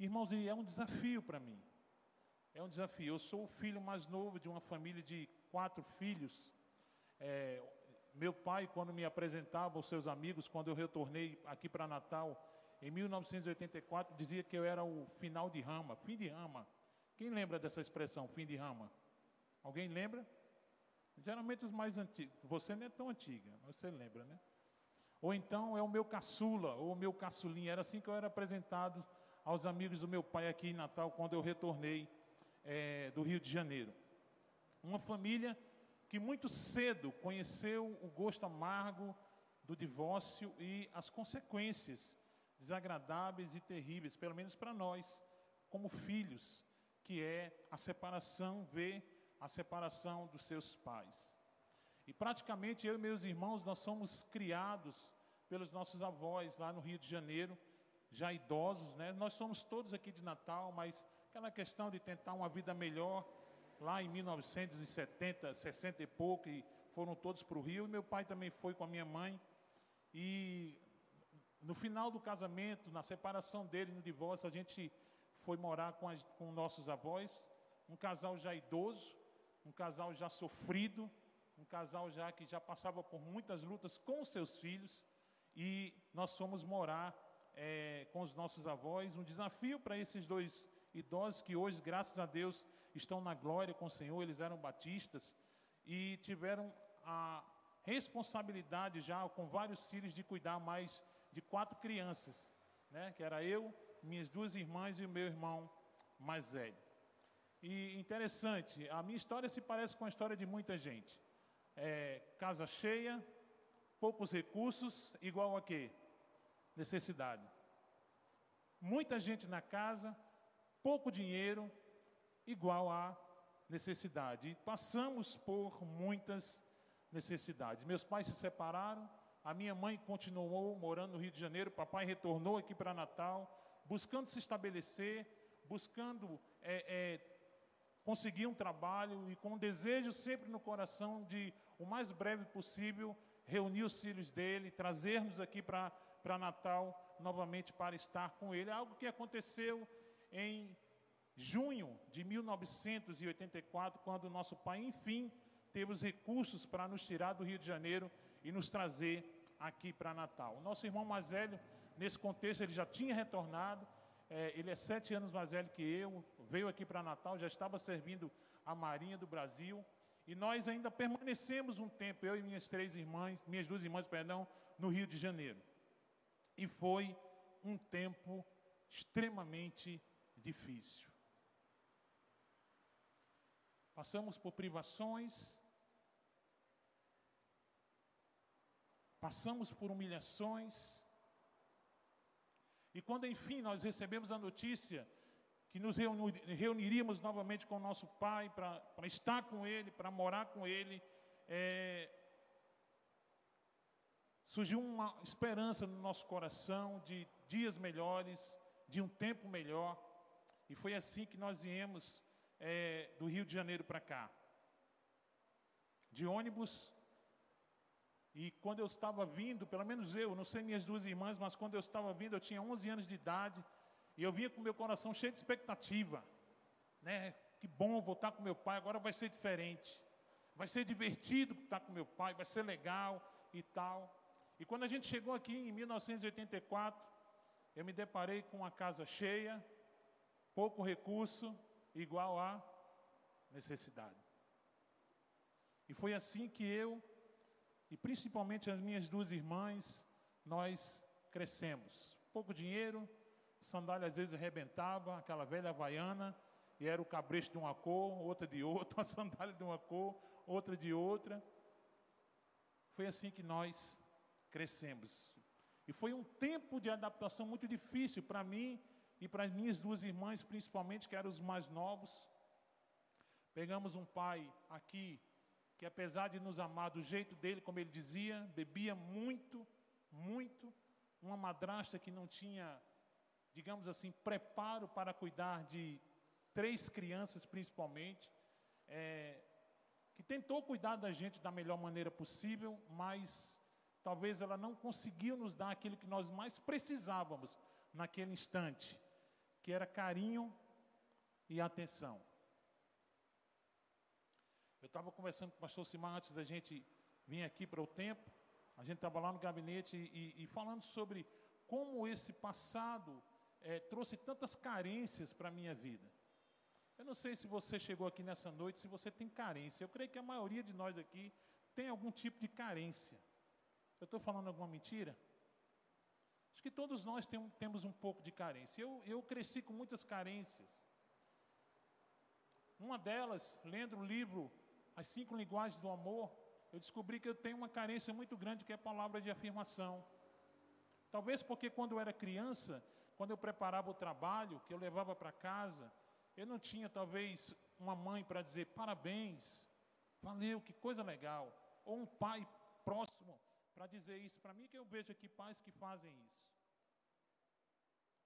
Irmãos, é um desafio para mim. É um desafio. Eu sou o filho mais novo de uma família de quatro filhos. É, meu pai, quando me apresentava aos seus amigos, quando eu retornei aqui para Natal, em 1984, dizia que eu era o final de rama, fim de rama. Quem lembra dessa expressão, fim de rama? Alguém lembra? Geralmente os mais antigos. Você não é tão antiga, mas você lembra, né? Ou então é o meu caçula, ou o meu caçulinha. Era assim que eu era apresentado aos amigos do meu pai aqui em Natal, quando eu retornei é, do Rio de Janeiro. Uma família que muito cedo conheceu o gosto amargo do divórcio e as consequências desagradáveis e terríveis, pelo menos para nós, como filhos, que é a separação, ver a separação dos seus pais. E praticamente eu e meus irmãos, nós somos criados pelos nossos avós lá no Rio de Janeiro, já idosos, né? Nós somos todos aqui de Natal, mas aquela questão de tentar uma vida melhor, lá em 1970, 60 e pouco, e foram todos para o Rio, e meu pai também foi com a minha mãe. E no final do casamento, na separação dele, no divórcio, a gente foi morar com, as, com nossos avós, um casal já idoso, um casal já sofrido, um casal já que já passava por muitas lutas com seus filhos, e nós fomos morar é, com os nossos avós, um desafio para esses dois idosos que hoje, graças a Deus, estão na glória com o Senhor, eles eram batistas e tiveram a responsabilidade já com vários filhos de cuidar mais de quatro crianças, né? Que era eu, minhas duas irmãs e o meu irmão mais velho. E interessante, a minha história se parece com a história de muita gente. É, casa cheia, poucos recursos, igual a quê? Necessidade. Muita gente na casa, pouco dinheiro, igual a necessidade. E passamos por muitas necessidades. Meus pais se separaram, a minha mãe continuou morando no Rio de Janeiro, papai retornou aqui para Natal, buscando se estabelecer, buscando é, é, conseguir um trabalho e com um desejo sempre no coração de, o mais breve possível, reunir os filhos dele, trazermos aqui para Natal novamente para estar com ele. Algo que aconteceu em junho de 1984, quando nosso pai, enfim, teve os recursos para nos tirar do Rio de Janeiro e nos trazer aqui para Natal. O nosso irmão mais velho, nesse contexto, ele já tinha retornado, é, ele é sete anos mais velho que eu, veio aqui para Natal, já estava servindo a Marinha do Brasil, e nós ainda permanecemos um tempo, eu e minhas três irmãs, minhas duas irmãs, perdão, no Rio de Janeiro. E foi um tempo extremamente difícil. Passamos por privações, passamos por humilhações, e quando enfim nós recebemos a notícia que nos reuniríamos novamente com o nosso Pai para estar com Ele, para morar com Ele, é, surgiu uma esperança no nosso coração de dias melhores, de um tempo melhor, e foi assim que nós viemos é, do Rio de Janeiro para cá, de ônibus. E quando eu estava vindo, pelo menos eu, não sei minhas duas irmãs, mas quando eu estava vindo, eu tinha 11 anos de idade, e eu vinha com meu coração cheio de expectativa, né? Que bom voltar com meu pai, agora vai ser diferente. Vai ser divertido estar com meu pai, vai ser legal e tal. E quando a gente chegou aqui em 1984, eu me deparei com uma casa cheia, pouco recurso, igual a necessidade. E foi assim que eu, e principalmente as minhas duas irmãs, nós crescemos. Pouco dinheiro, sandália às vezes arrebentava, aquela velha havaiana, e era o cabresto de uma cor, outra de outra, uma sandália de uma cor, outra de outra. Foi assim que nós crescemos. E foi um tempo de adaptação muito difícil para mim e para as minhas duas irmãs, principalmente, que eram os mais novos. Pegamos um pai aqui que, apesar de nos amar do jeito dele, como ele dizia, bebia muito, muito. Uma madrasta que não tinha, digamos assim, preparo para cuidar de três crianças, principalmente. É, que tentou cuidar da gente da melhor maneira possível, mas talvez ela não conseguiu nos dar aquilo que nós mais precisávamos naquele instante que era carinho e atenção. Eu estava conversando com o pastor Simar antes da gente vir aqui para o tempo. A gente estava lá no gabinete e, e, falando sobre como esse passado é, trouxe tantas carências para a minha vida. Eu não sei se você chegou aqui nessa noite, se você tem carência. Eu creio que a maioria de nós aqui tem algum tipo de carência. Eu estou falando alguma mentira? Acho que todos nós tem, temos um pouco de carência. Eu, eu cresci com muitas carências. Uma delas, lendo o livro As Cinco Linguagens do Amor, eu descobri que eu tenho uma carência muito grande que é a palavra de afirmação. Talvez porque quando eu era criança, quando eu preparava o trabalho, que eu levava para casa, eu não tinha talvez uma mãe para dizer parabéns, valeu, que coisa legal, ou um pai próximo para dizer isso para mim, que eu vejo aqui pais que fazem isso.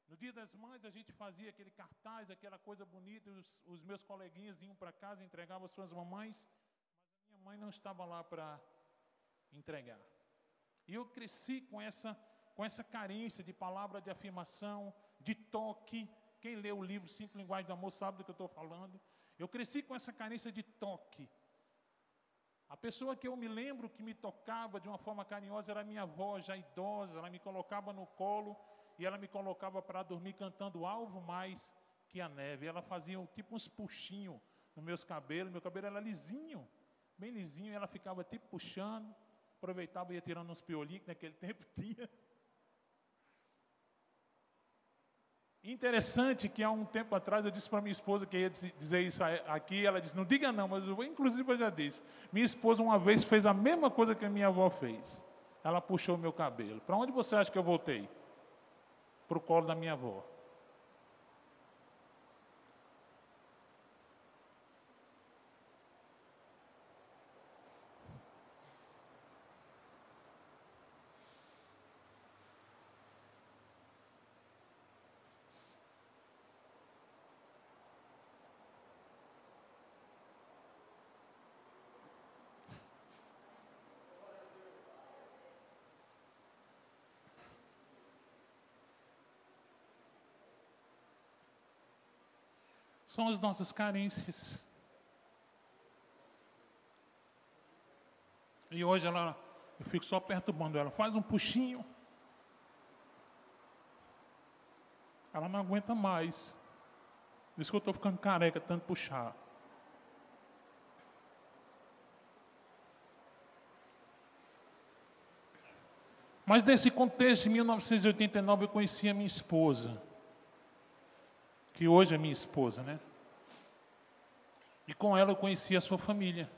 No dia das mães, a gente fazia aquele cartaz, aquela coisa bonita, os, os meus coleguinhas iam para casa, entregavam as suas mamães, mas a minha mãe não estava lá para entregar. E eu cresci com essa, com essa carência de palavra de afirmação, de toque. Quem lê o livro Cinco Linguagens do Amor sabe do que eu estou falando. Eu cresci com essa carência de toque. A pessoa que eu me lembro que me tocava de uma forma carinhosa era minha avó, já idosa. Ela me colocava no colo e ela me colocava para dormir cantando alvo mais que a neve. Ela fazia tipo uns puxinhos nos meus cabelos. Meu cabelo era lisinho, bem lisinho. E ela ficava tipo puxando. Aproveitava e ia tirando uns piolinhos que naquele tempo tinha. Interessante que há um tempo atrás eu disse para minha esposa que ia dizer isso aqui, ela disse, não diga não, mas eu, inclusive eu já disse. Minha esposa uma vez fez a mesma coisa que a minha avó fez. Ela puxou meu cabelo. Para onde você acha que eu voltei? Para o colo da minha avó. São as nossas carências. E hoje ela, eu fico só perturbando ela, faz um puxinho. Ela não aguenta mais. Por isso que eu estou ficando careca, tanto puxar. Mas nesse contexto, em 1989, eu conheci a minha esposa que hoje é minha esposa, né? E com ela eu conheci a sua família,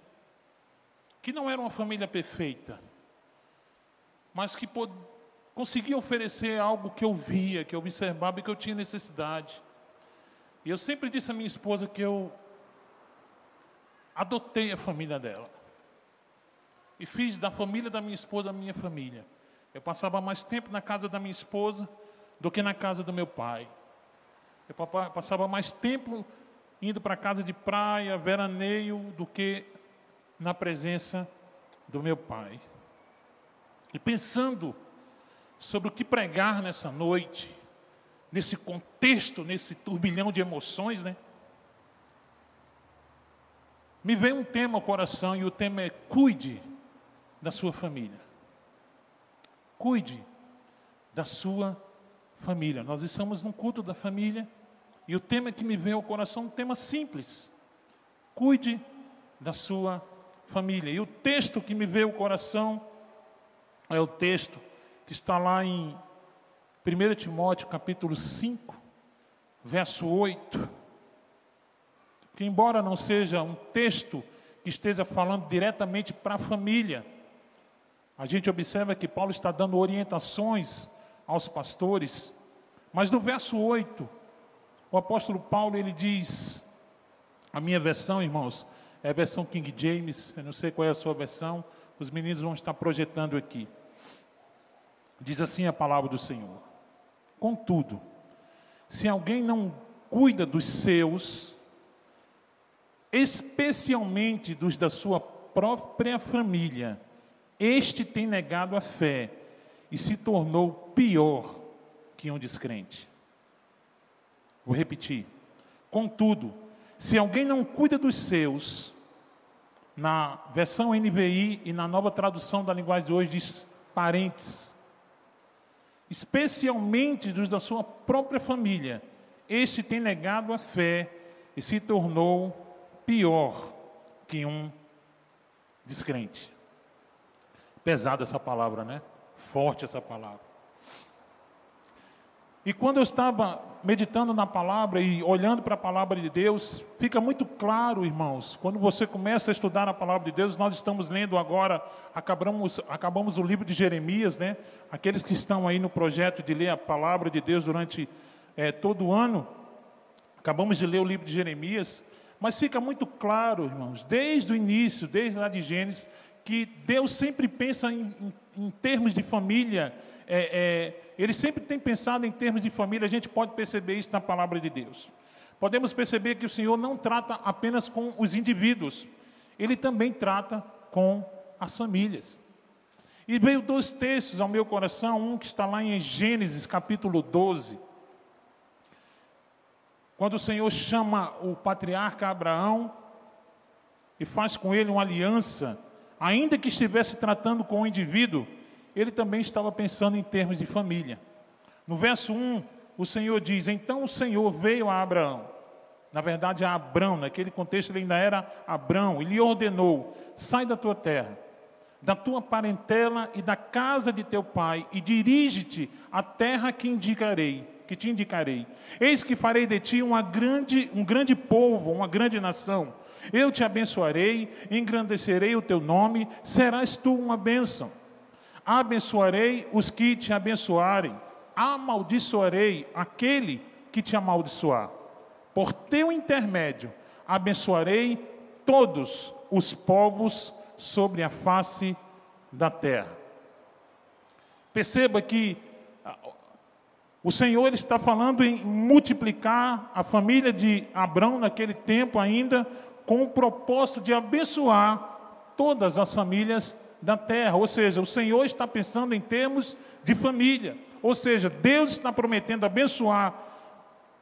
que não era uma família perfeita, mas que pod... conseguia oferecer algo que eu via, que eu observava e que eu tinha necessidade. E eu sempre disse à minha esposa que eu adotei a família dela. E fiz da família da minha esposa a minha família. Eu passava mais tempo na casa da minha esposa do que na casa do meu pai. Eu passava mais tempo indo para casa de praia, veraneio, do que na presença do meu pai. E pensando sobre o que pregar nessa noite, nesse contexto, nesse turbilhão de emoções, né? Me veio um tema ao coração e o tema é cuide da sua família. Cuide da sua família. Nós estamos num culto da família e o tema que me veio ao coração é um tema simples. Cuide da sua família. E o texto que me veio ao coração é o texto que está lá em 1 Timóteo capítulo 5, verso 8. Que embora não seja um texto que esteja falando diretamente para a família, a gente observa que Paulo está dando orientações aos pastores, mas no verso 8, o apóstolo Paulo ele diz, a minha versão, irmãos, é a versão King James, eu não sei qual é a sua versão, os meninos vão estar projetando aqui. Diz assim a palavra do Senhor: Contudo, se alguém não cuida dos seus, especialmente dos da sua própria família, este tem negado a fé e se tornou pior que um descrente. Vou repetir. Contudo, se alguém não cuida dos seus, na versão NVI e na nova tradução da linguagem de hoje diz parentes, especialmente dos da sua própria família, este tem negado a fé e se tornou pior que um descrente. Pesada essa palavra, né? Forte essa palavra. E quando eu estava meditando na palavra e olhando para a palavra de Deus, fica muito claro, irmãos, quando você começa a estudar a palavra de Deus, nós estamos lendo agora, acabamos, acabamos o livro de Jeremias, né? Aqueles que estão aí no projeto de ler a palavra de Deus durante é, todo o ano, acabamos de ler o livro de Jeremias, mas fica muito claro, irmãos, desde o início, desde lá de Gênesis, que Deus sempre pensa em, em, em termos de família, é, é, ele sempre tem pensado em termos de família, a gente pode perceber isso na palavra de Deus. Podemos perceber que o Senhor não trata apenas com os indivíduos, ele também trata com as famílias. E veio dois textos ao meu coração, um que está lá em Gênesis capítulo 12, quando o Senhor chama o patriarca Abraão e faz com ele uma aliança, ainda que estivesse tratando com um indivíduo, ele também estava pensando em termos de família. No verso 1, o Senhor diz: Então o Senhor veio a Abraão. Na verdade, a Abrão, naquele contexto ele ainda era Abrão, e lhe ordenou: Sai da tua terra, da tua parentela e da casa de teu pai, e dirige-te à terra que indicarei, que te indicarei. Eis que farei de ti uma grande, um grande povo, uma grande nação. Eu te abençoarei, engrandecerei o teu nome, serás tu uma bênção abençoarei os que te abençoarem, amaldiçoarei aquele que te amaldiçoar. Por teu intermédio, abençoarei todos os povos sobre a face da terra. Perceba que ah, o Senhor está falando em multiplicar a família de Abraão naquele tempo ainda, com o propósito de abençoar todas as famílias da terra. Ou seja, o Senhor está pensando em termos de família. Ou seja, Deus está prometendo abençoar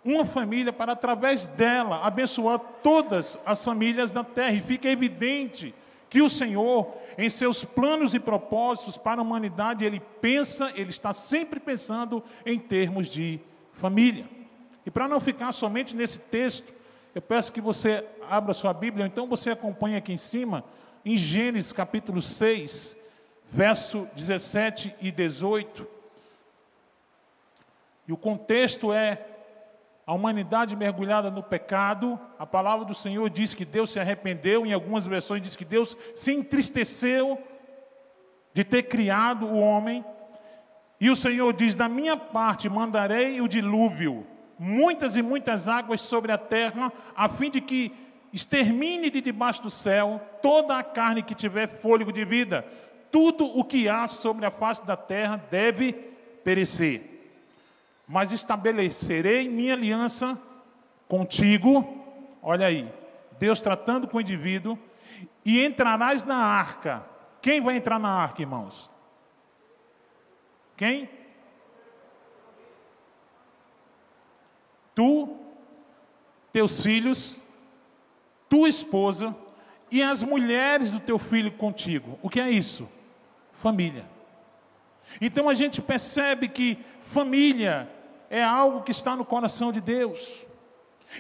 uma família para, através dela, abençoar todas as famílias da terra. E fica evidente que o Senhor, em seus planos e propósitos para a humanidade, ele pensa, ele está sempre pensando em termos de família. E para não ficar somente nesse texto, eu peço que você abra sua Bíblia, ou então você acompanhe aqui em cima em Gênesis capítulo 6, verso 17 e 18. E o contexto é a humanidade mergulhada no pecado. A palavra do Senhor diz que Deus se arrependeu, em algumas versões diz que Deus se entristeceu de ter criado o homem. E o Senhor diz: Da minha parte mandarei o dilúvio, muitas e muitas águas sobre a terra, a fim de que extermine de debaixo do céu toda a carne que tiver fôlego de vida. Tudo o que há sobre a face da terra deve perecer. Mas estabelecerei minha aliança contigo. Olha aí, Deus tratando com o indivíduo. E entrarás na arca. Quem vai entrar na arca, irmãos? Quem? Tu, teus filhos tua esposa e as mulheres do teu filho contigo. O que é isso? Família. Então a gente percebe que família é algo que está no coração de Deus.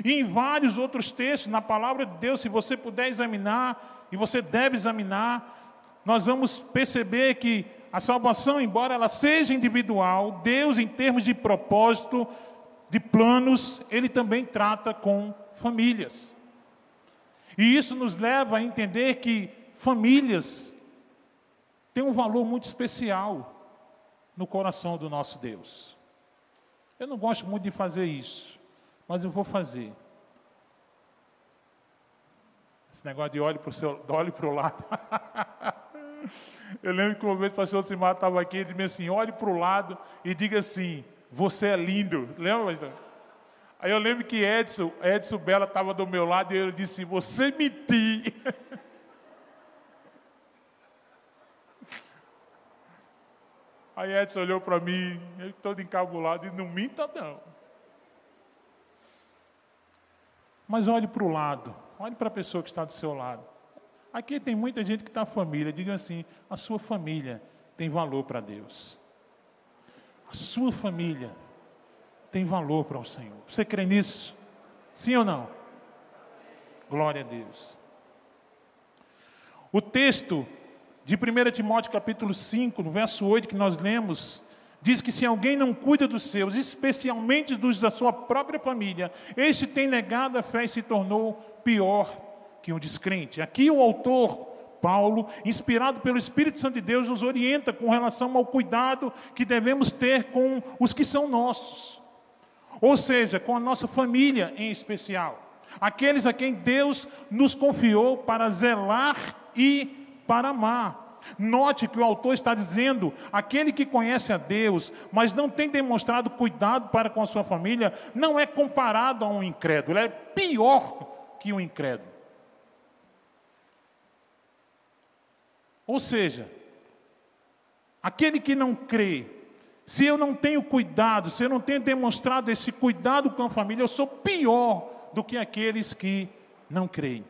E em vários outros textos, na palavra de Deus, se você puder examinar, e você deve examinar, nós vamos perceber que a salvação, embora ela seja individual, Deus, em termos de propósito, de planos, Ele também trata com famílias. E isso nos leva a entender que famílias têm um valor muito especial no coração do nosso Deus. Eu não gosto muito de fazer isso, mas eu vou fazer. Esse negócio de olhe para o lado. eu lembro que uma vez o pastor Simar estava aqui e disse assim: olhe para o lado e diga assim: você é lindo. Lembra? Aí eu lembro que Edson, Edson Bela estava do meu lado e ele disse: Você mentiu. Aí Edson olhou para mim, todo encabulado, e Não minta, não. Mas olhe para o lado, olhe para a pessoa que está do seu lado. Aqui tem muita gente que está família, diga assim: a sua família tem valor para Deus. A sua família tem valor para o Senhor. Você crê nisso? Sim ou não? Glória a Deus. O texto de 1 Timóteo capítulo 5, no verso 8 que nós lemos, diz que se alguém não cuida dos seus, especialmente dos da sua própria família, este tem negado a fé e se tornou pior que um descrente. Aqui o autor Paulo, inspirado pelo Espírito Santo de Deus, nos orienta com relação ao cuidado que devemos ter com os que são nossos. Ou seja, com a nossa família em especial. Aqueles a quem Deus nos confiou para zelar e para amar. Note que o autor está dizendo: aquele que conhece a Deus, mas não tem demonstrado cuidado para com a sua família, não é comparado a um incrédulo, é pior que um incrédulo. Ou seja, aquele que não crê, se eu não tenho cuidado, se eu não tenho demonstrado esse cuidado com a família, eu sou pior do que aqueles que não creem.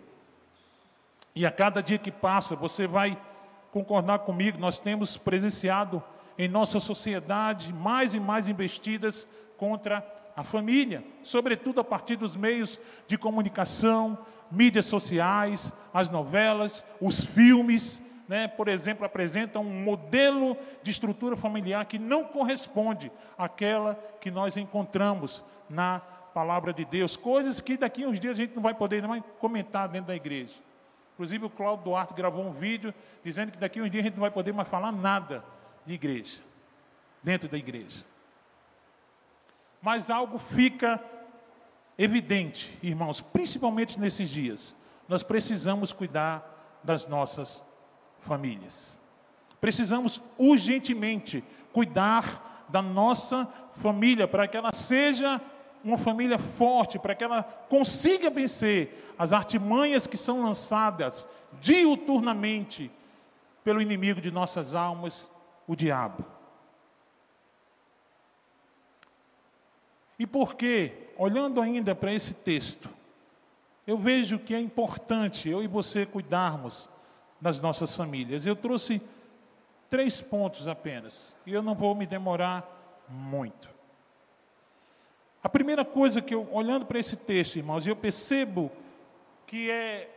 E a cada dia que passa, você vai concordar comigo, nós temos presenciado em nossa sociedade mais e mais investidas contra a família, sobretudo a partir dos meios de comunicação, mídias sociais, as novelas, os filmes, né, por exemplo, apresentam um modelo de estrutura familiar que não corresponde àquela que nós encontramos na palavra de Deus, coisas que daqui a uns dias a gente não vai poder nem comentar dentro da igreja. Inclusive o Cláudio Duarte gravou um vídeo dizendo que daqui a um dia a gente não vai poder mais falar nada de igreja, dentro da igreja. Mas algo fica evidente, irmãos, principalmente nesses dias. Nós precisamos cuidar das nossas famílias. Precisamos urgentemente cuidar da nossa família para que ela seja uma família forte, para que ela consiga vencer as artimanhas que são lançadas diuturnamente pelo inimigo de nossas almas, o diabo. E por que, olhando ainda para esse texto, eu vejo que é importante eu e você cuidarmos das nossas famílias. Eu trouxe três pontos apenas, e eu não vou me demorar muito. A primeira coisa que eu, olhando para esse texto, irmãos, eu percebo que é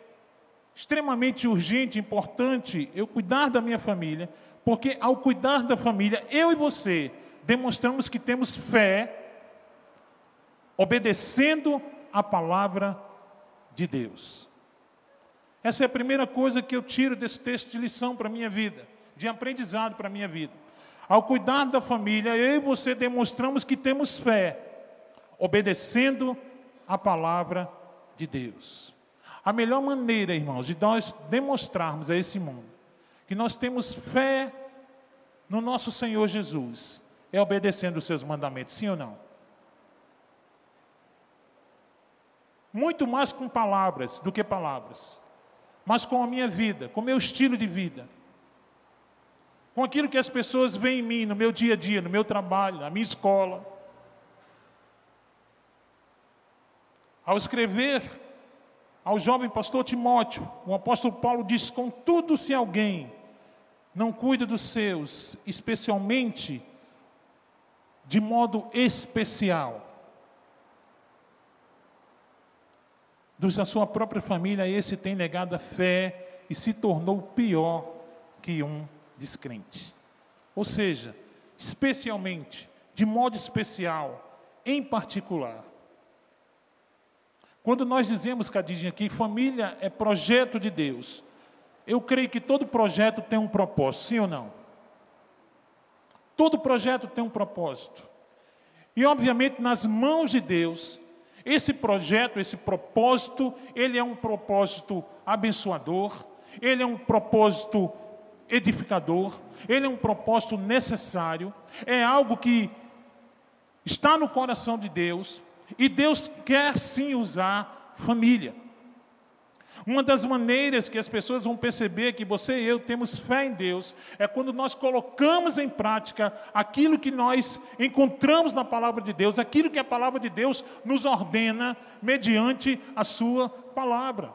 extremamente urgente, importante eu cuidar da minha família, porque ao cuidar da família, eu e você demonstramos que temos fé, obedecendo a palavra de Deus. Essa é a primeira coisa que eu tiro desse texto de lição para a minha vida, de aprendizado para a minha vida. Ao cuidar da família, eu e você demonstramos que temos fé, obedecendo a palavra de Deus. A melhor maneira, irmãos, de nós demonstrarmos a esse mundo que nós temos fé no nosso Senhor Jesus é obedecendo os seus mandamentos, sim ou não? Muito mais com palavras do que palavras, mas com a minha vida, com o meu estilo de vida, com aquilo que as pessoas veem em mim, no meu dia a dia, no meu trabalho, na minha escola. Ao escrever ao jovem pastor Timóteo, o apóstolo Paulo diz: Contudo, se alguém não cuida dos seus, especialmente de modo especial, dos da sua própria família, esse tem negado a fé e se tornou pior que um descrente. Ou seja, especialmente, de modo especial, em particular, quando nós dizemos, Cadinho, aqui, família é projeto de Deus, eu creio que todo projeto tem um propósito, sim ou não? Todo projeto tem um propósito. E, obviamente, nas mãos de Deus, esse projeto, esse propósito, ele é um propósito abençoador, ele é um propósito edificador, ele é um propósito necessário, é algo que está no coração de Deus, e Deus quer sim usar família. Uma das maneiras que as pessoas vão perceber que você e eu temos fé em Deus é quando nós colocamos em prática aquilo que nós encontramos na palavra de Deus, aquilo que a palavra de Deus nos ordena mediante a sua palavra.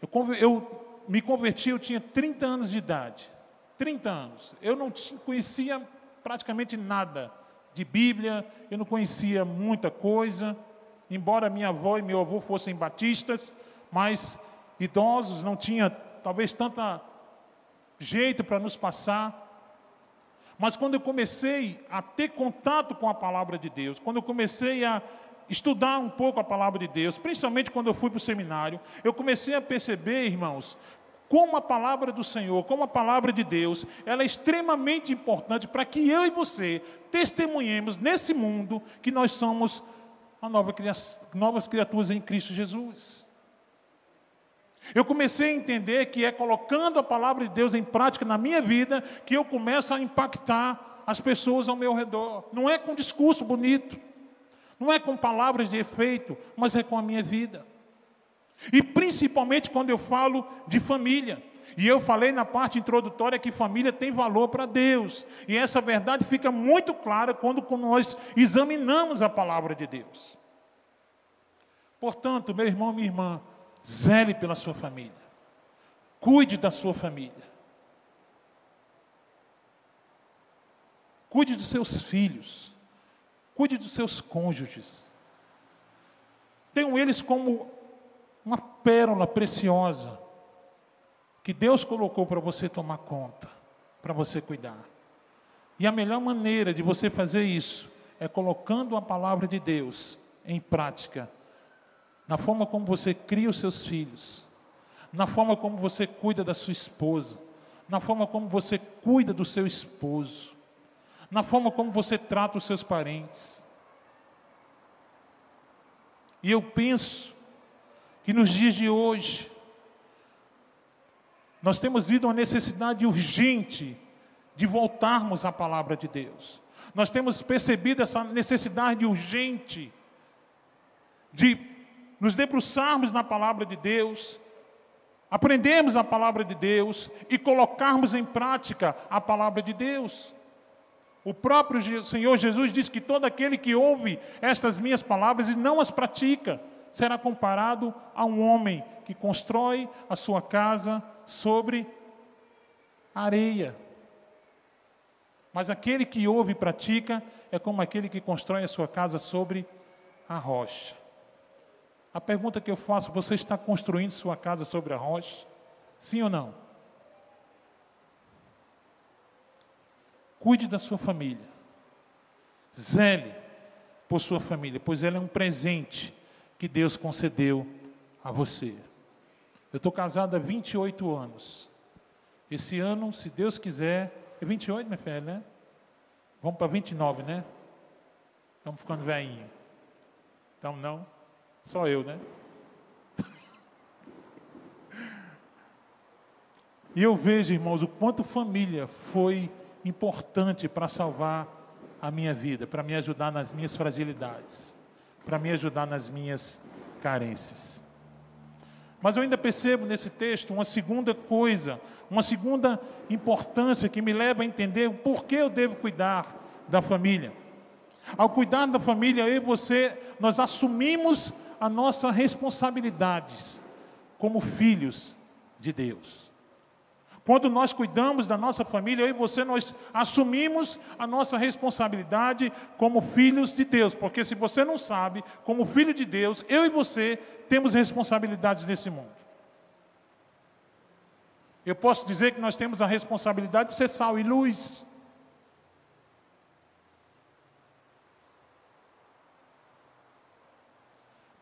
Eu, eu me converti, eu tinha 30 anos de idade. 30 anos. Eu não conhecia praticamente nada de Bíblia, eu não conhecia muita coisa, embora minha avó e meu avô fossem batistas, mas idosos, não tinha talvez tanta jeito para nos passar. Mas quando eu comecei a ter contato com a palavra de Deus, quando eu comecei a estudar um pouco a palavra de Deus, principalmente quando eu fui para o seminário, eu comecei a perceber, irmãos, como a palavra do Senhor, como a palavra de Deus, ela é extremamente importante para que eu e você testemunhemos nesse mundo que nós somos nova novas criaturas em Cristo Jesus. Eu comecei a entender que é colocando a palavra de Deus em prática na minha vida que eu começo a impactar as pessoas ao meu redor. Não é com discurso bonito, não é com palavras de efeito, mas é com a minha vida. E principalmente quando eu falo de família. E eu falei na parte introdutória que família tem valor para Deus. E essa verdade fica muito clara quando nós examinamos a palavra de Deus. Portanto, meu irmão, minha irmã, zele pela sua família. Cuide da sua família. Cuide dos seus filhos. Cuide dos seus cônjuges. Tenham eles como uma pérola preciosa que Deus colocou para você tomar conta, para você cuidar. E a melhor maneira de você fazer isso é colocando a palavra de Deus em prática, na forma como você cria os seus filhos, na forma como você cuida da sua esposa, na forma como você cuida do seu esposo, na forma como você trata os seus parentes. E eu penso que nos dias de hoje, nós temos visto uma necessidade urgente de voltarmos à palavra de Deus. Nós temos percebido essa necessidade urgente de nos debruçarmos na palavra de Deus, aprendermos a palavra de Deus e colocarmos em prática a palavra de Deus. O próprio Senhor Jesus diz que todo aquele que ouve estas minhas palavras e não as pratica, será comparado a um homem que constrói a sua casa sobre areia. Mas aquele que ouve e pratica é como aquele que constrói a sua casa sobre a rocha. A pergunta que eu faço: você está construindo sua casa sobre a rocha? Sim ou não? Cuide da sua família. Zele por sua família, pois ela é um presente que Deus concedeu a você. Eu estou casado há 28 anos. Esse ano, se Deus quiser, é 28, minha filha, né? Vamos para 29, né? Estamos ficando velhinho. Então não, só eu, né? E eu vejo, irmãos, o quanto família foi importante para salvar a minha vida, para me ajudar nas minhas fragilidades para me ajudar nas minhas carências. Mas eu ainda percebo nesse texto uma segunda coisa, uma segunda importância que me leva a entender o porquê eu devo cuidar da família. Ao cuidar da família, eu e você, nós assumimos a nossa responsabilidades como filhos de Deus. Quando nós cuidamos da nossa família, eu e você, nós assumimos a nossa responsabilidade como filhos de Deus. Porque se você não sabe, como filho de Deus, eu e você temos responsabilidades nesse mundo. Eu posso dizer que nós temos a responsabilidade de ser sal e luz.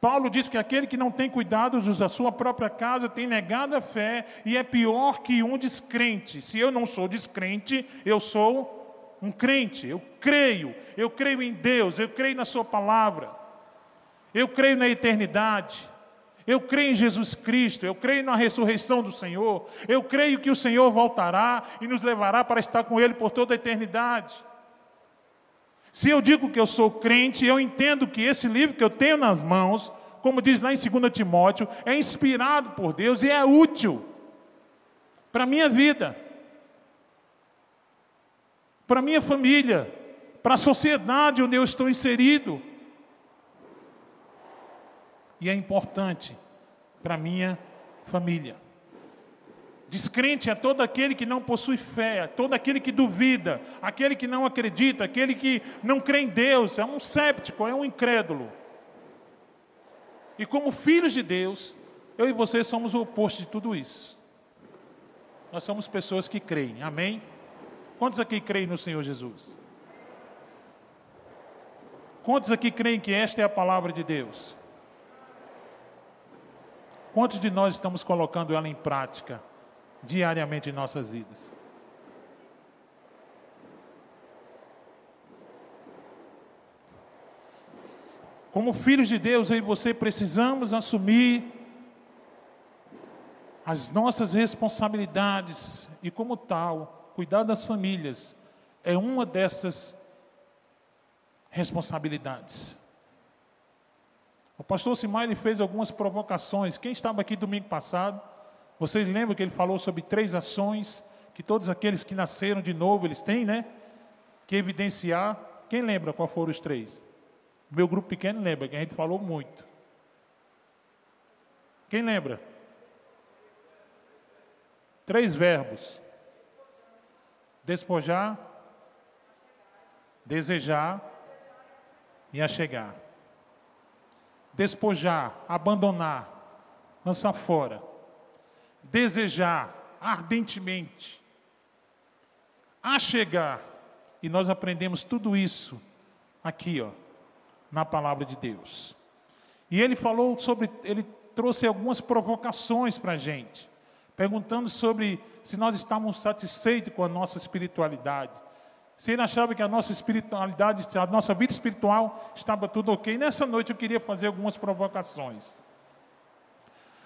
Paulo diz que aquele que não tem cuidado da sua própria casa tem negado a fé e é pior que um descrente. Se eu não sou descrente, eu sou um crente. Eu creio, eu creio em Deus, eu creio na Sua palavra, eu creio na eternidade. Eu creio em Jesus Cristo, eu creio na ressurreição do Senhor, eu creio que o Senhor voltará e nos levará para estar com Ele por toda a eternidade. Se eu digo que eu sou crente, eu entendo que esse livro que eu tenho nas mãos como diz lá em 2 Timóteo, é inspirado por Deus e é útil para a minha vida, para a minha família, para a sociedade onde eu estou inserido. E é importante para a minha família. Descrente é todo aquele que não possui fé, é todo aquele que duvida, aquele que não acredita, aquele que não crê em Deus, é um séptico, é um incrédulo. E como filhos de Deus, eu e você somos o oposto de tudo isso. Nós somos pessoas que creem, amém? Quantos aqui creem no Senhor Jesus? Quantos aqui creem que esta é a palavra de Deus? Quantos de nós estamos colocando ela em prática diariamente em nossas vidas? Como filhos de Deus, eu e você precisamos assumir as nossas responsabilidades e, como tal, cuidar das famílias é uma dessas responsabilidades. O pastor Simar ele fez algumas provocações. Quem estava aqui domingo passado, vocês lembram que ele falou sobre três ações que todos aqueles que nasceram de novo eles têm, né? Que evidenciar. Quem lembra qual foram os três? Meu grupo pequeno lembra, que a gente falou muito. Quem lembra? Três verbos: despojar, desejar e achegar. Despojar, abandonar, lançar fora. Desejar ardentemente. Achegar. E nós aprendemos tudo isso aqui, ó na palavra de Deus. E ele falou sobre, ele trouxe algumas provocações para a gente, perguntando sobre se nós estávamos satisfeitos com a nossa espiritualidade. Se ele achava que a nossa espiritualidade, a nossa vida espiritual estava tudo ok. Nessa noite eu queria fazer algumas provocações.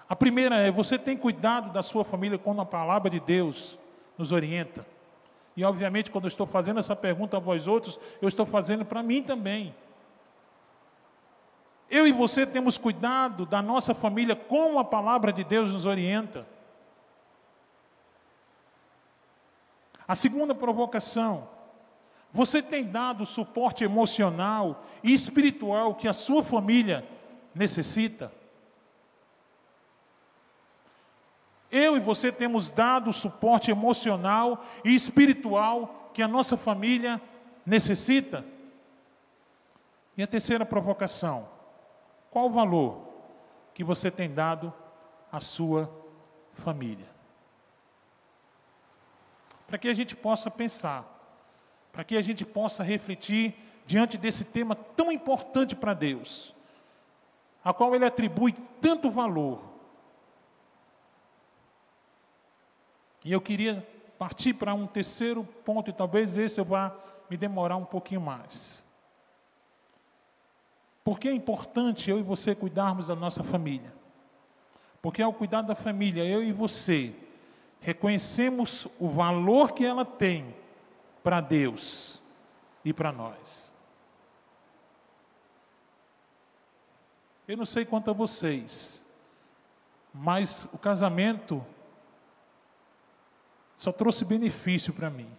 A primeira é: você tem cuidado da sua família quando a palavra de Deus nos orienta? E obviamente, quando eu estou fazendo essa pergunta a vós outros, eu estou fazendo para mim também. Eu e você temos cuidado da nossa família como a palavra de Deus nos orienta. A segunda provocação, você tem dado o suporte emocional e espiritual que a sua família necessita? Eu e você temos dado o suporte emocional e espiritual que a nossa família necessita? E a terceira provocação, qual o valor que você tem dado à sua família? Para que a gente possa pensar, para que a gente possa refletir diante desse tema tão importante para Deus, a qual Ele atribui tanto valor. E eu queria partir para um terceiro ponto, e talvez esse eu vá me demorar um pouquinho mais. Por que é importante eu e você cuidarmos da nossa família? Porque ao cuidar da família, eu e você reconhecemos o valor que ela tem para Deus e para nós. Eu não sei quanto a vocês, mas o casamento só trouxe benefício para mim.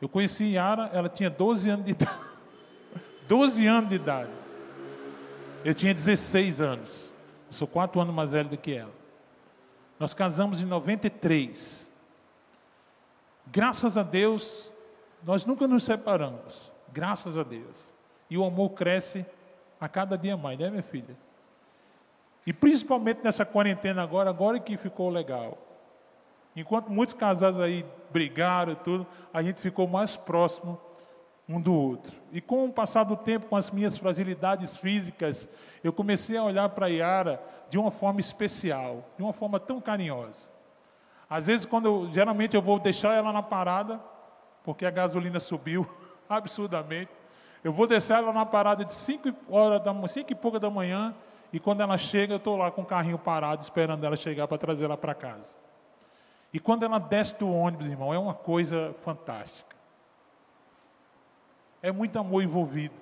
Eu conheci Yara, ela tinha 12 anos de idade. 12 anos de idade. Eu tinha 16 anos. Eu sou quatro anos mais velho do que ela. Nós casamos em 93. Graças a Deus, nós nunca nos separamos. Graças a Deus. E o amor cresce a cada dia mais, né, minha filha? E principalmente nessa quarentena agora, agora que ficou legal. Enquanto muitos casados aí brigaram e tudo, a gente ficou mais próximo um do outro. E com o passar do tempo, com as minhas fragilidades físicas, eu comecei a olhar para a Yara de uma forma especial, de uma forma tão carinhosa. Às vezes, quando eu, geralmente eu vou deixar ela na parada, porque a gasolina subiu absurdamente. Eu vou deixar ela na parada de 5 horas da 5 e pouca da manhã, e quando ela chega, eu estou lá com o carrinho parado, esperando ela chegar para trazer ela para casa. E quando ela desce do ônibus, irmão, é uma coisa fantástica. É muito amor envolvido.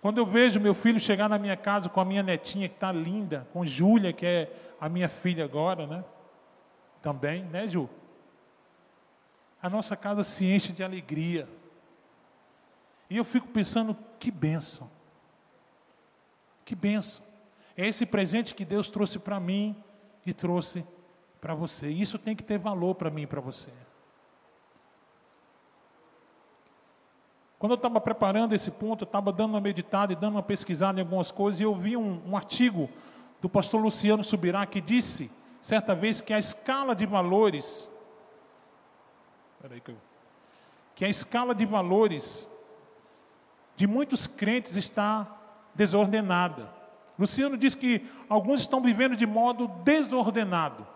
Quando eu vejo meu filho chegar na minha casa com a minha netinha que está linda, com Júlia, que é a minha filha agora, né? Também, né, Ju? A nossa casa se enche de alegria. E eu fico pensando, que bênção. Que bênção. É esse presente que Deus trouxe para mim e trouxe para você. Isso tem que ter valor para mim e para você. Quando eu estava preparando esse ponto, eu estava dando uma meditada e dando uma pesquisada em algumas coisas, e eu vi um, um artigo do pastor Luciano Subirá que disse, certa vez, que a escala de valores. Peraí que eu. Que a escala de valores de muitos crentes está desordenada. Luciano diz que alguns estão vivendo de modo desordenado,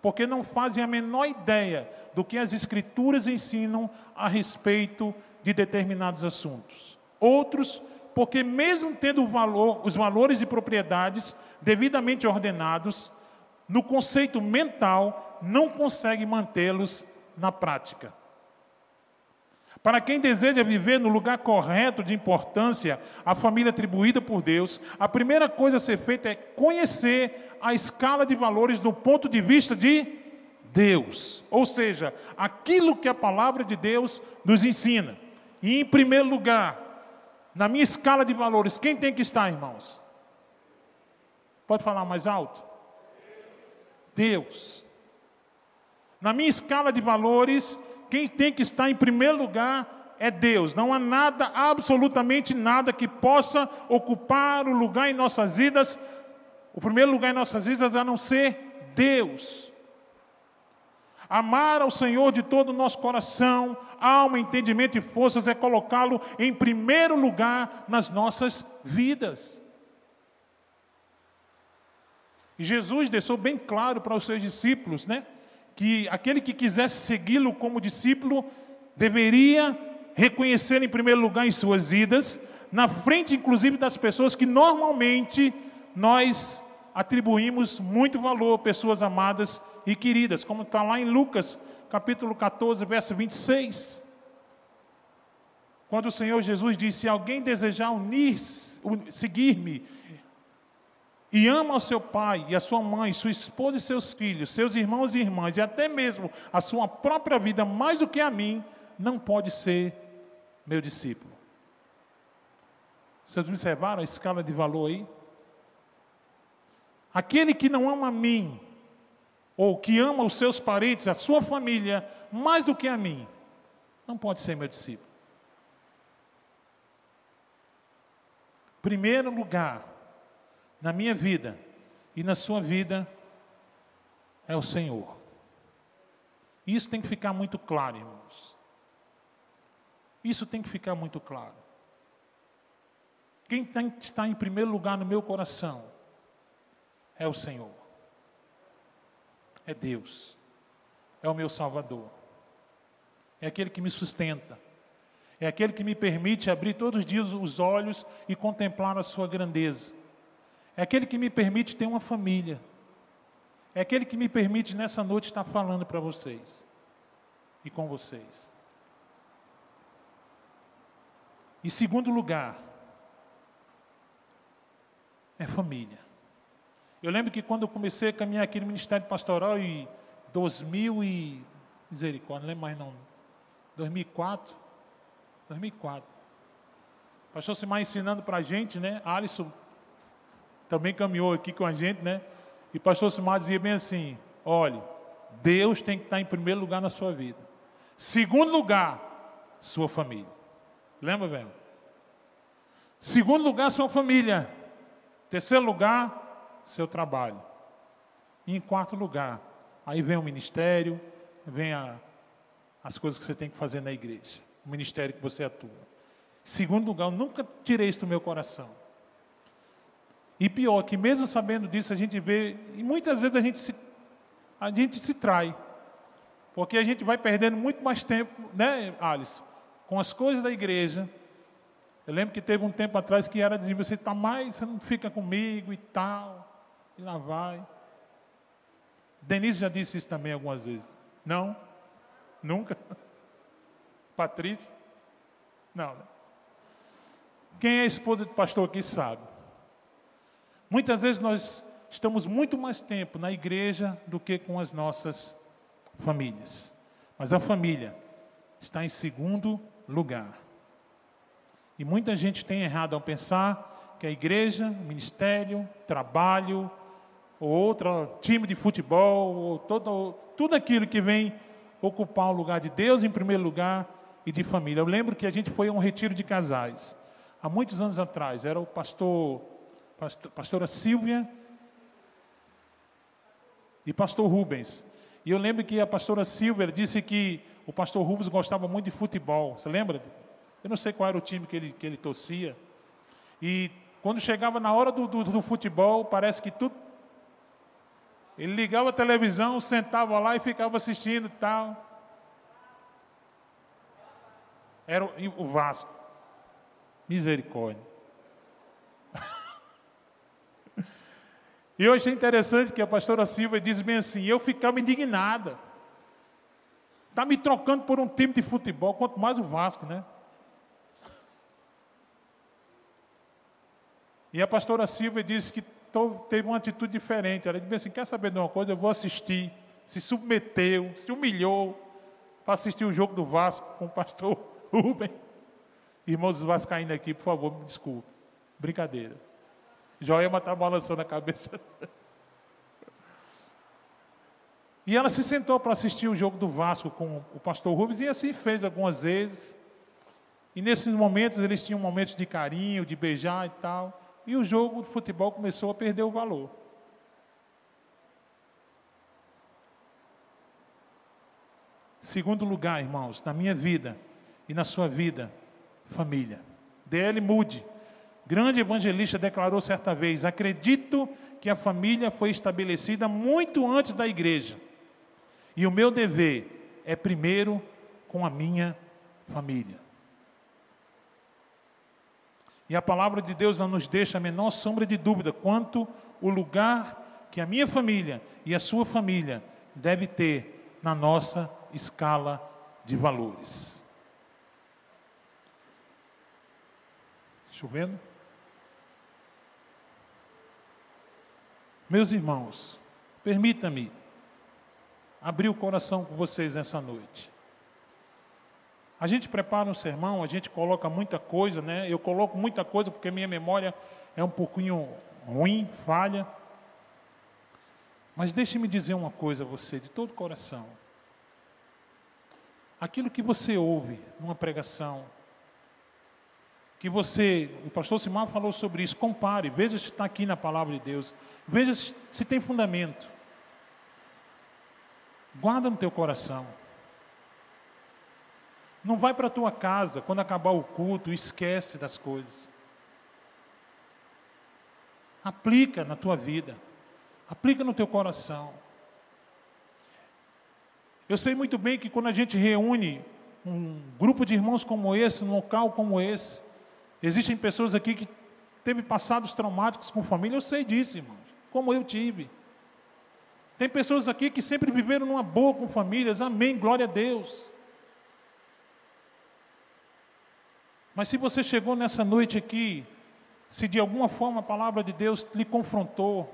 porque não fazem a menor ideia do que as Escrituras ensinam a respeito de determinados assuntos. Outros, porque mesmo tendo valor, os valores de propriedades devidamente ordenados, no conceito mental, não conseguem mantê-los na prática. Para quem deseja viver no lugar correto de importância, a família atribuída por Deus, a primeira coisa a ser feita é conhecer a escala de valores do ponto de vista de Deus. Ou seja, aquilo que a palavra de Deus nos ensina. E em primeiro lugar, na minha escala de valores, quem tem que estar, irmãos? Pode falar mais alto? Deus. Na minha escala de valores, quem tem que estar em primeiro lugar é Deus. Não há nada, absolutamente nada, que possa ocupar o lugar em nossas vidas, o primeiro lugar em nossas vidas, a não ser Deus. Amar ao Senhor de todo o nosso coração, alma, entendimento e forças é colocá-lo em primeiro lugar nas nossas vidas. E Jesus deixou bem claro para os seus discípulos, né? Que aquele que quisesse segui-lo como discípulo deveria reconhecer em primeiro lugar em suas vidas, na frente inclusive das pessoas que normalmente nós atribuímos muito valor, pessoas amadas e queridas, como está lá em Lucas, capítulo 14, verso 26. Quando o Senhor Jesus disse: Se alguém desejar unir, seguir-me, e ama o seu pai e a sua mãe, sua esposa e seus filhos, seus irmãos e irmãs, e até mesmo a sua própria vida mais do que a mim, não pode ser meu discípulo. Vocês observaram a escala de valor aí? Aquele que não ama a mim, ou que ama os seus parentes, a sua família, mais do que a mim, não pode ser meu discípulo. Primeiro lugar, na minha vida e na sua vida é o Senhor. Isso tem que ficar muito claro, irmãos. Isso tem que ficar muito claro. Quem tem que estar em primeiro lugar no meu coração é o Senhor. É Deus. É o meu Salvador. É aquele que me sustenta. É aquele que me permite abrir todos os dias os olhos e contemplar a sua grandeza. É aquele que me permite ter uma família. É aquele que me permite nessa noite estar falando para vocês e com vocês. Em segundo lugar, é família. Eu lembro que quando eu comecei a caminhar aqui no Ministério Pastoral em 2000 e misericórdia, não lembro mais não. 2004, 2004. O pastor Simar ensinando para a gente, né? Alisson também caminhou aqui com a gente, né? E pastor Simar dizia bem assim: olhe, Deus tem que estar em primeiro lugar na sua vida. Segundo lugar, sua família. Lembra, velho? Segundo lugar, sua família. Terceiro lugar, seu trabalho. E em quarto lugar, aí vem o ministério, vem a, as coisas que você tem que fazer na igreja, o ministério que você atua. Segundo lugar, eu nunca tirei isso do meu coração. E pior, que mesmo sabendo disso, a gente vê, e muitas vezes a gente se, a gente se trai. Porque a gente vai perdendo muito mais tempo, né, Alice? Com as coisas da igreja. Eu lembro que teve um tempo atrás que era dizer, você está mais, você não fica comigo e tal. E lá vai. Denise já disse isso também algumas vezes. Não? Nunca? Patrícia? Não, né? Quem é esposa de pastor aqui sabe. Muitas vezes nós estamos muito mais tempo na igreja do que com as nossas famílias. Mas a família está em segundo lugar. E muita gente tem errado ao pensar que a igreja, ministério, trabalho, ou outro time de futebol, ou todo, tudo aquilo que vem ocupar o lugar de Deus em primeiro lugar e de família. Eu lembro que a gente foi a um retiro de casais, há muitos anos atrás, era o pastor, pastor pastora Silvia e pastor Rubens. E eu lembro que a pastora Silvia disse que o pastor Rubens gostava muito de futebol. Você lembra? Eu não sei qual era o time que ele, que ele torcia. E quando chegava na hora do, do, do futebol, parece que tudo. Ele ligava a televisão, sentava lá e ficava assistindo e tal. Era o, Vasco. Misericórdia. E eu achei interessante que a pastora Silva diz bem assim: eu ficava indignada. Está me trocando por um time de futebol, quanto mais o Vasco, né? E a pastora Silva disse que teve uma atitude diferente. Ela disse assim: quer saber de uma coisa? Eu vou assistir. Se submeteu, se humilhou para assistir o jogo do Vasco com o pastor Rubem. Irmãos vascaínos aqui, por favor, me desculpe. Brincadeira. Joelma está balançando a cabeça. E ela se sentou para assistir o jogo do Vasco com o pastor Rubens e assim fez algumas vezes. E nesses momentos eles tinham momentos de carinho, de beijar e tal. E o jogo de futebol começou a perder o valor. Segundo lugar, irmãos, na minha vida e na sua vida, família. D.L. Moody, grande evangelista, declarou certa vez: Acredito que a família foi estabelecida muito antes da igreja. E o meu dever é primeiro com a minha família. E a palavra de Deus não nos deixa a menor sombra de dúvida quanto o lugar que a minha família e a sua família deve ter na nossa escala de valores. Chovendo? Meus irmãos, permita-me abrir o coração com vocês nessa noite. A gente prepara um sermão, a gente coloca muita coisa, né? Eu coloco muita coisa porque minha memória é um pouquinho ruim, falha. Mas deixe-me dizer uma coisa a você, de todo coração. Aquilo que você ouve numa pregação, que você, o pastor Simão falou sobre isso, compare, veja se está aqui na palavra de Deus, veja se, se tem fundamento. Guarda no teu coração. Não vai para a tua casa quando acabar o culto, esquece das coisas. Aplica na tua vida. Aplica no teu coração. Eu sei muito bem que quando a gente reúne um grupo de irmãos como esse, num local como esse, existem pessoas aqui que teve passados traumáticos com família, eu sei disso, irmãos, como eu tive. Tem pessoas aqui que sempre viveram numa boa com famílias, amém, glória a Deus. Mas se você chegou nessa noite aqui, se de alguma forma a palavra de Deus lhe confrontou,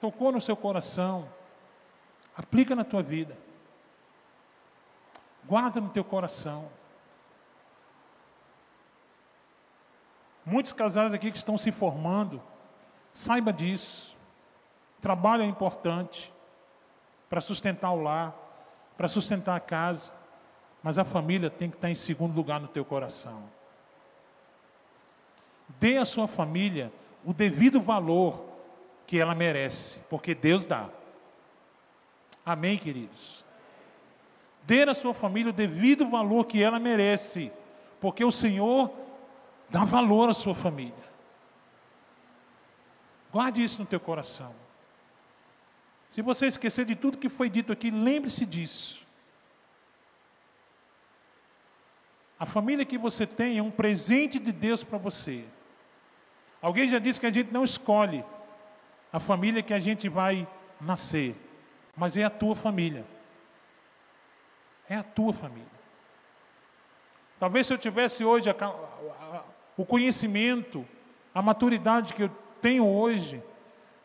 tocou no seu coração, aplica na tua vida. Guarda no teu coração. Muitos casais aqui que estão se formando, saiba disso. Trabalho é importante para sustentar o lar, para sustentar a casa. Mas a família tem que estar em segundo lugar no teu coração. Dê à sua família o devido valor que ela merece, porque Deus dá. Amém, queridos? Dê à sua família o devido valor que ela merece, porque o Senhor dá valor à sua família. Guarde isso no teu coração. Se você esquecer de tudo que foi dito aqui, lembre-se disso. A família que você tem é um presente de Deus para você. Alguém já disse que a gente não escolhe a família que a gente vai nascer, mas é a tua família. É a tua família. Talvez se eu tivesse hoje a, a, o conhecimento, a maturidade que eu tenho hoje,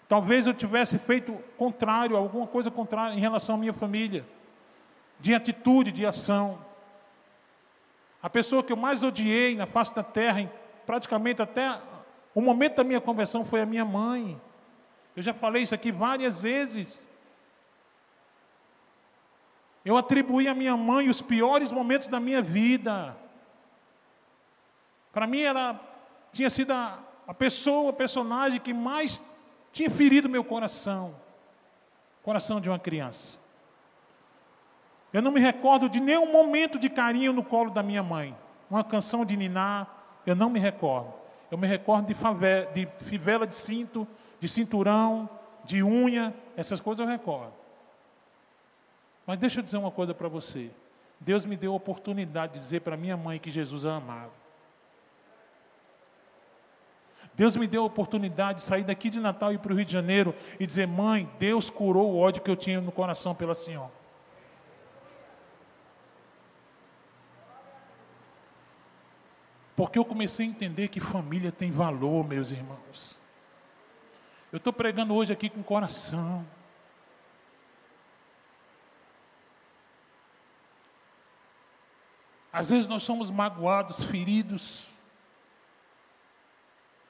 talvez eu tivesse feito contrário, alguma coisa contrária em relação à minha família, de atitude, de ação. A pessoa que eu mais odiei na face da terra, praticamente até o momento da minha conversão, foi a minha mãe. Eu já falei isso aqui várias vezes. Eu atribuí à minha mãe os piores momentos da minha vida. Para mim, ela tinha sido a, a pessoa, a personagem que mais tinha ferido meu coração coração de uma criança. Eu não me recordo de nenhum momento de carinho no colo da minha mãe. Uma canção de Niná, eu não me recordo. Eu me recordo de, de fivela de cinto, de cinturão, de unha, essas coisas eu recordo. Mas deixa eu dizer uma coisa para você. Deus me deu a oportunidade de dizer para minha mãe que Jesus a amava. Deus me deu a oportunidade de sair daqui de Natal e ir para o Rio de Janeiro e dizer: Mãe, Deus curou o ódio que eu tinha no coração pela senhora. Porque eu comecei a entender que família tem valor, meus irmãos. Eu estou pregando hoje aqui com coração. Às vezes nós somos magoados, feridos.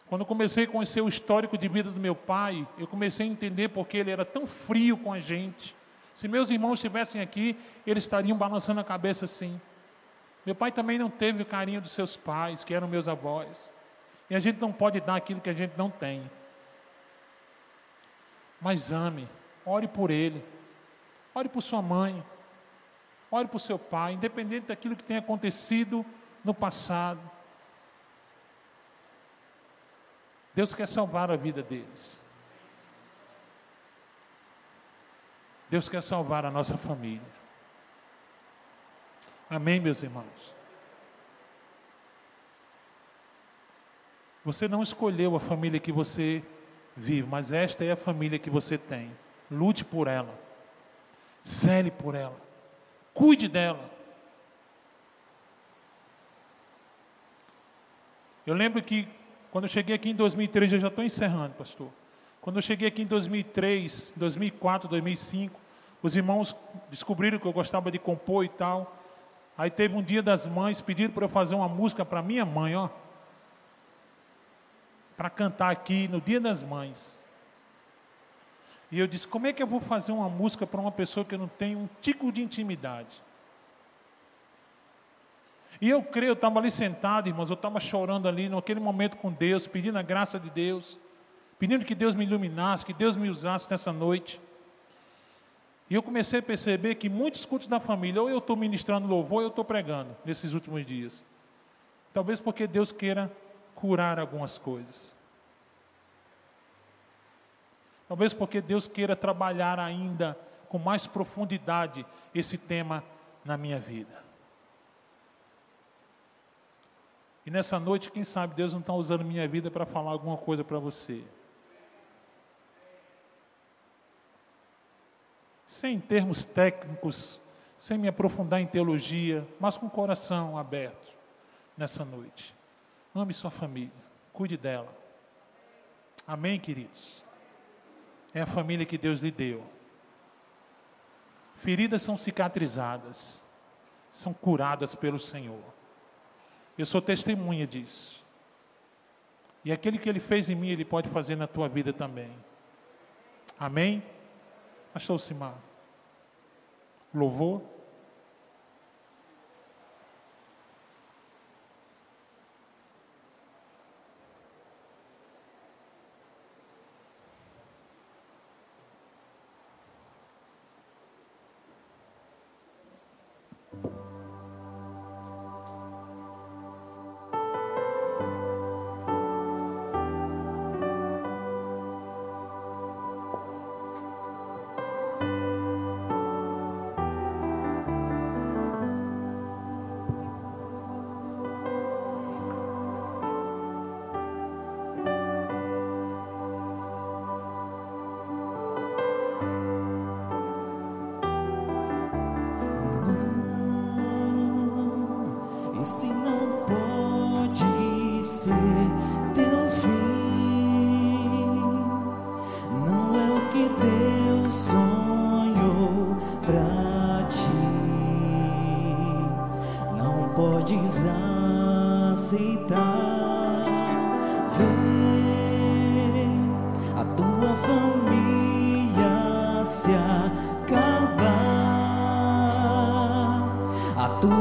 Quando comecei a conhecer o histórico de vida do meu pai, eu comecei a entender porque ele era tão frio com a gente. Se meus irmãos estivessem aqui, eles estariam balançando a cabeça assim. Meu pai também não teve o carinho dos seus pais, que eram meus avós. E a gente não pode dar aquilo que a gente não tem. Mas ame, ore por ele, ore por sua mãe, Ore o seu pai, independente daquilo que tenha acontecido no passado. Deus quer salvar a vida deles. Deus quer salvar a nossa família. Amém, meus irmãos? Você não escolheu a família que você vive, mas esta é a família que você tem. Lute por ela. Zele por ela. Cuide dela. Eu lembro que quando eu cheguei aqui em 2003, eu já estou encerrando, pastor. Quando eu cheguei aqui em 2003, 2004, 2005, os irmãos descobriram que eu gostava de compor e tal. Aí teve um dia das mães, pediram para eu fazer uma música para minha mãe, ó. Para cantar aqui no dia das mães. E eu disse: como é que eu vou fazer uma música para uma pessoa que eu não tenho um tico de intimidade? E eu creio, eu estava ali sentado, irmãos, eu estava chorando ali naquele momento com Deus, pedindo a graça de Deus, pedindo que Deus me iluminasse, que Deus me usasse nessa noite. E eu comecei a perceber que muitos cultos da família, ou eu estou ministrando louvor, ou eu estou pregando nesses últimos dias. Talvez porque Deus queira curar algumas coisas. Talvez porque Deus queira trabalhar ainda com mais profundidade esse tema na minha vida. E nessa noite, quem sabe Deus não está usando minha vida para falar alguma coisa para você. Sem termos técnicos, sem me aprofundar em teologia, mas com o coração aberto nessa noite. Ame sua família, cuide dela. Amém, queridos? é a família que Deus lhe deu. Feridas são cicatrizadas, são curadas pelo Senhor. Eu sou testemunha disso. E aquele que Ele fez em mim, Ele pode fazer na tua vida também. Amém? Pastor Simar. Louvor.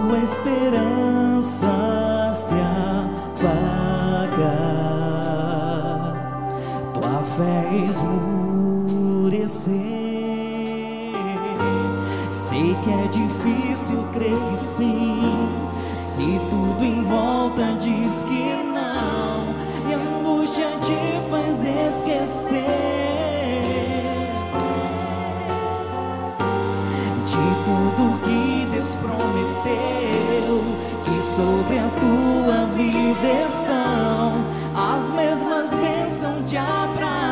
Tua esperança se apagar, tua fé esmurecer. Sei que é difícil crer que sim, se tudo em volta diz que não, e a angústia te faz esquecer sobre a tua vida estão as mesmas bênçãos de Abraão.